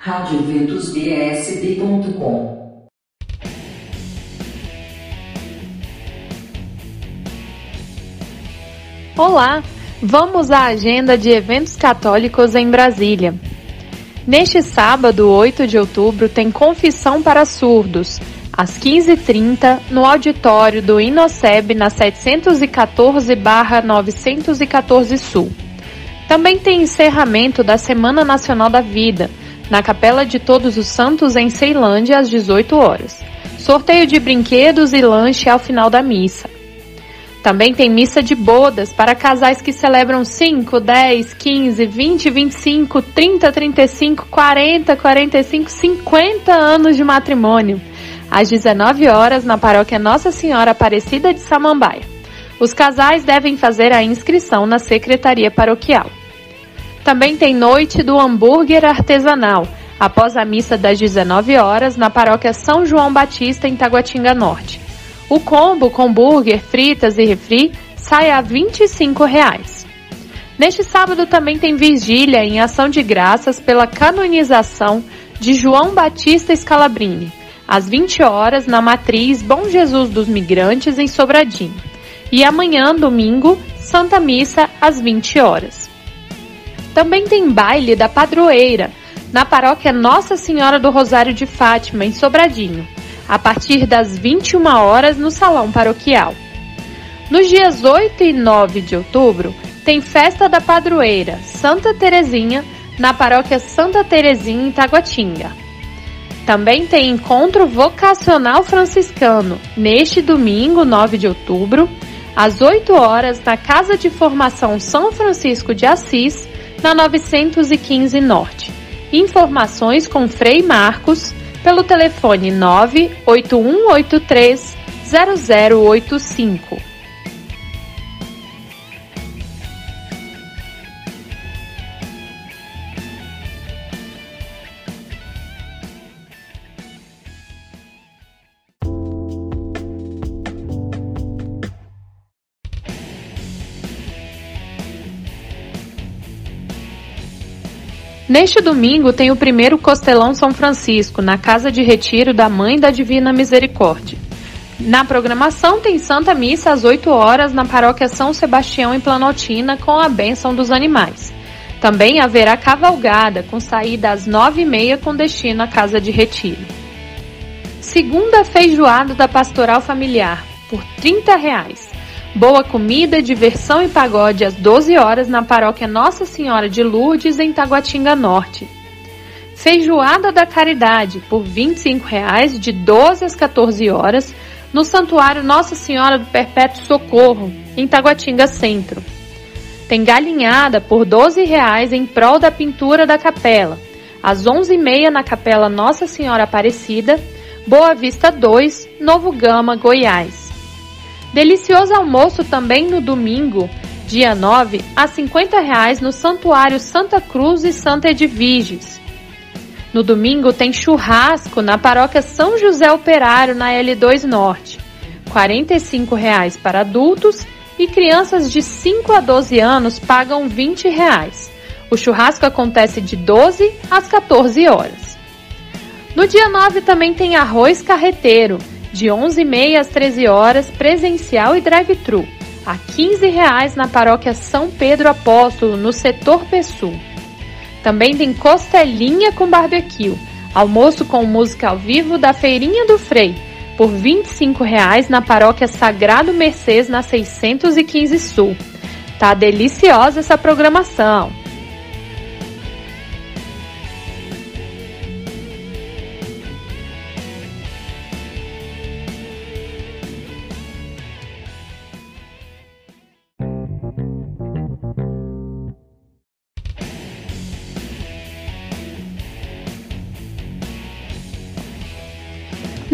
radioventusbsb.com Olá, vamos à agenda de eventos católicos em Brasília. Neste sábado, 8 de outubro, tem confissão para surdos, às 15h30, no auditório do Inoceb, na 714-914 Sul. Também tem encerramento da Semana Nacional da Vida, na Capela de Todos os Santos, em Ceilândia, às 18 horas. Sorteio de brinquedos e lanche ao final da missa. Também tem missa de bodas para casais que celebram 5, 10, 15, 20, 25, 30, 35, 40, 45, 50 anos de matrimônio. Às 19 horas, na paróquia Nossa Senhora Aparecida de Samambaia. Os casais devem fazer a inscrição na secretaria paroquial. Também tem noite do hambúrguer artesanal, após a missa das 19 horas, na paróquia São João Batista, em Taguatinga Norte. O combo com hambúrguer, fritas e refri sai a 25 reais. Neste sábado também tem vigília em ação de graças pela canonização de João Batista Scalabrini, às 20 horas na matriz Bom Jesus dos Migrantes em Sobradinho. E amanhã, domingo, Santa Missa às 20 horas. Também tem baile da padroeira, na paróquia Nossa Senhora do Rosário de Fátima, em Sobradinho, a partir das 21 horas no salão paroquial. Nos dias 8 e 9 de outubro, tem festa da padroeira Santa Terezinha, na paróquia Santa Terezinha, em Taguatinga. Também tem encontro vocacional franciscano, neste domingo, 9 de outubro, às 8 horas, na Casa de Formação São Francisco de Assis, na 915 Norte. Informações com Frei Marcos pelo telefone 98183 0085. Neste domingo tem o primeiro Costelão São Francisco, na Casa de Retiro da Mãe da Divina Misericórdia. Na programação tem Santa Missa às 8 horas na Paróquia São Sebastião em Planaltina com a bênção dos animais. Também haverá cavalgada com saída às 9h30 com destino à Casa de Retiro. Segunda feijoada da Pastoral Familiar, por 30 reais. Boa comida, diversão e pagode às 12 horas na paróquia Nossa Senhora de Lourdes, em Taguatinga Norte. Feijoada da Caridade, por 25 reais, de 12 às 14 horas, no Santuário Nossa Senhora do Perpétuo Socorro, em Taguatinga Centro. Tem galinhada por 12 reais em prol da pintura da capela, às 11h30 na Capela Nossa Senhora Aparecida, Boa Vista 2, Novo Gama, Goiás. Delicioso almoço também no domingo, dia 9, a 50 reais no Santuário Santa Cruz e Santa Edviges. No domingo tem churrasco na paróquia São José Operário, na L2 Norte. 45 reais para adultos e crianças de 5 a 12 anos pagam 20 reais. O churrasco acontece de 12 às 14 horas. No dia 9 também tem arroz carreteiro de 11h30 às 13 horas, presencial e drive-thru, a R$ 15,00 na paróquia São Pedro Apóstolo, no setor Pessul. Também tem costelinha com barbecue, almoço com música ao vivo da Feirinha do Frei, por R$ 25,00 na paróquia Sagrado Mercês, na 615 Sul. Tá deliciosa essa programação!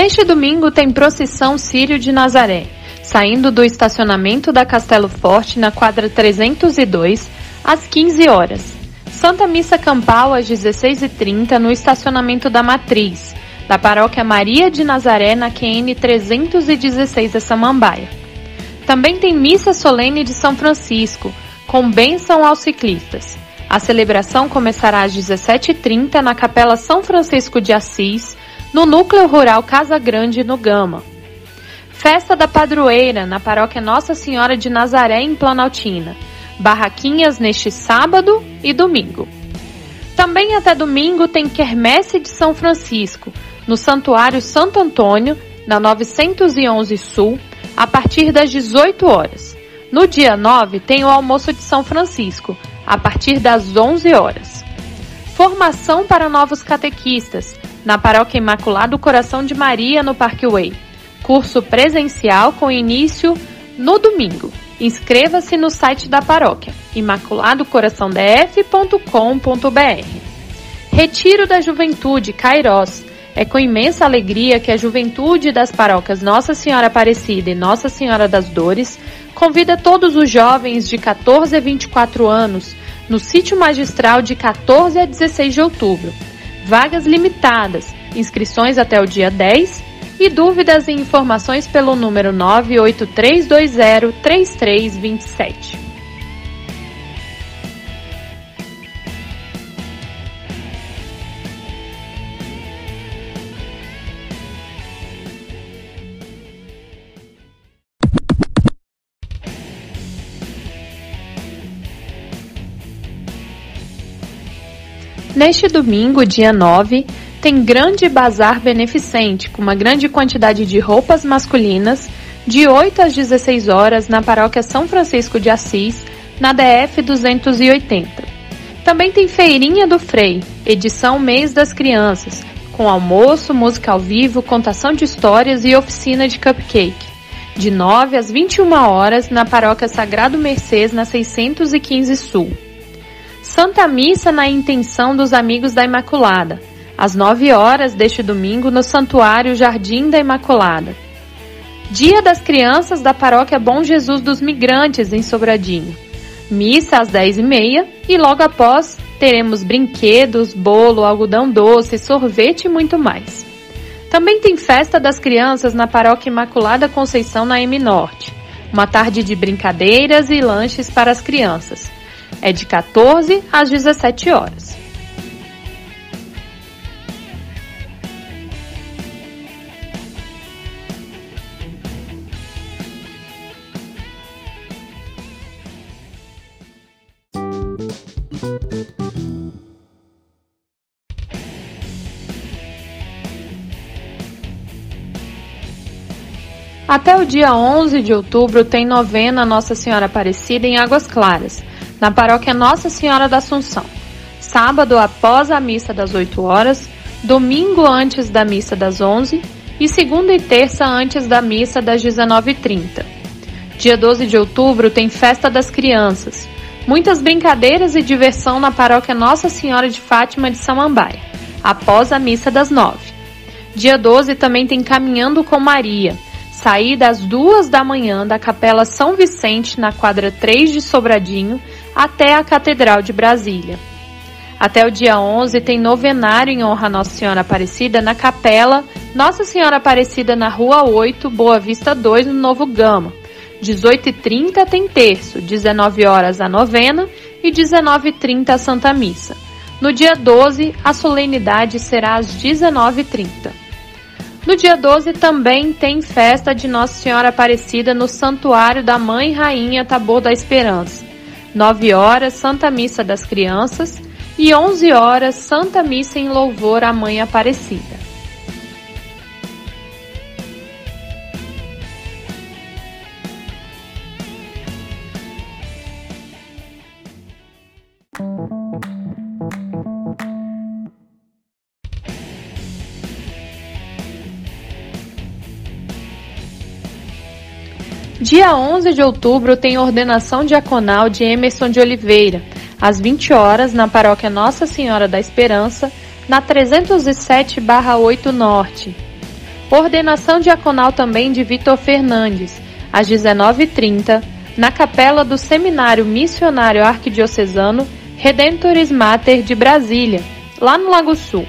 Neste domingo tem procissão Sírio de Nazaré, saindo do estacionamento da Castelo Forte na quadra 302 às 15 horas. Santa Missa Campal às 16h30 no estacionamento da Matriz, da Paróquia Maria de Nazaré na QN 316 da Samambaia. Também tem Missa Solene de São Francisco, com bênção aos ciclistas, A celebração começará às 17h30 na Capela São Francisco de Assis, no Núcleo Rural Casa Grande, no Gama. Festa da Padroeira, na Paróquia Nossa Senhora de Nazaré, em Planaltina. Barraquinhas neste sábado e domingo. Também até domingo tem Quermesse de São Francisco, no Santuário Santo Antônio, na 911 Sul, a partir das 18 horas. No dia 9 tem o almoço de São Francisco, a partir das 11 horas. Formação para novos catequistas, na Paróquia Imaculado Coração de Maria, no Parque Way. Curso presencial com início no domingo. Inscreva-se no site da paróquia, imaculadocoraçãodf.com.br. Retiro da Juventude, Cairós. É com imensa alegria que a juventude das paróquias Nossa Senhora Aparecida e Nossa Senhora das Dores convida todos os jovens de 14 a 24 anos no sítio magistral de 14 a 16 de outubro. Vagas limitadas, inscrições até o dia 10 e dúvidas e informações pelo número 98320 Neste domingo, dia 9, tem grande bazar beneficente com uma grande quantidade de roupas masculinas de 8 às 16 horas na paróquia São Francisco de Assis, na DF 280. Também tem Feirinha do Frei, edição Mês das Crianças, com almoço, música ao vivo, contação de histórias e oficina de cupcake. De 9 às 21 horas na paróquia Sagrado Mercês, na 615 Sul. Santa Missa na intenção dos amigos da Imaculada, às 9 horas deste domingo no Santuário Jardim da Imaculada. Dia das Crianças da Paróquia Bom Jesus dos Migrantes, em Sobradinho. Missa às 10h30 e logo após teremos brinquedos, bolo, algodão doce, sorvete e muito mais. Também tem festa das crianças na Paróquia Imaculada Conceição na M Norte. Uma tarde de brincadeiras e lanches para as crianças é de 14 às 17 horas. Até o dia 11 de outubro tem novena Nossa Senhora Aparecida em Águas Claras, na paróquia Nossa Senhora da Assunção. Sábado após a missa das 8 horas, domingo antes da missa das 11 e segunda e terça antes da missa das 19h30. Dia 12 de outubro tem Festa das Crianças. Muitas brincadeiras e diversão na paróquia Nossa Senhora de Fátima de Samambaia, após a missa das 9. Dia 12 também tem Caminhando com Maria sair das duas da manhã da Capela São Vicente, na quadra 3 de Sobradinho, até a Catedral de Brasília. Até o dia 11 tem novenário em honra a Nossa Senhora Aparecida na Capela Nossa Senhora Aparecida na Rua 8, Boa Vista 2, no Novo Gama. 18h30 tem terço, 19 horas a novena e 19h30 a Santa Missa. No dia 12, a solenidade será às 19h30. No dia 12 também tem festa de Nossa Senhora Aparecida no Santuário da Mãe Rainha Tabor da Esperança. 9 horas, Santa Missa das Crianças e 11 horas, Santa Missa em louvor à Mãe Aparecida. Dia 11 de outubro tem ordenação diaconal de Emerson de Oliveira, às 20 horas, na paróquia Nossa Senhora da Esperança, na 307-8 Norte. Ordenação diaconal também de Vitor Fernandes, às 19h30, na capela do Seminário Missionário Arquidiocesano Redentores Mater de Brasília, lá no Lago Sul.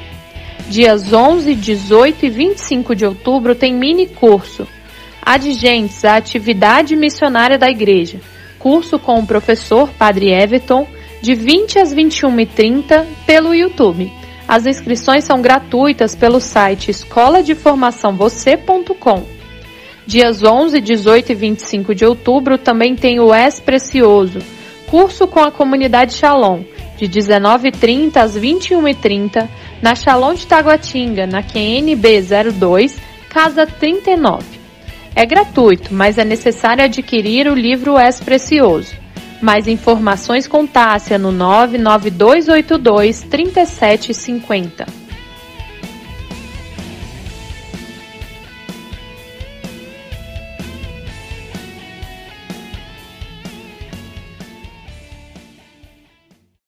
Dias 11, 18 e 25 de outubro tem mini curso Adigentes à atividade missionária da Igreja. Curso com o professor Padre Everton, de 20 às 21h30 pelo YouTube. As inscrições são gratuitas pelo site escoladeformaçãovocê.com. Dias 11, 18 e 25 de outubro também tem o Es Precioso, curso com a comunidade Shalom, de 19h30 às 21h30, na Shalom de Taguatinga, na QNB 02, Casa 39. É gratuito, mas é necessário adquirir o livro Es Precioso. Mais informações com Tássia no 99282 3750.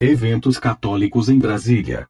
Eventos católicos em Brasília.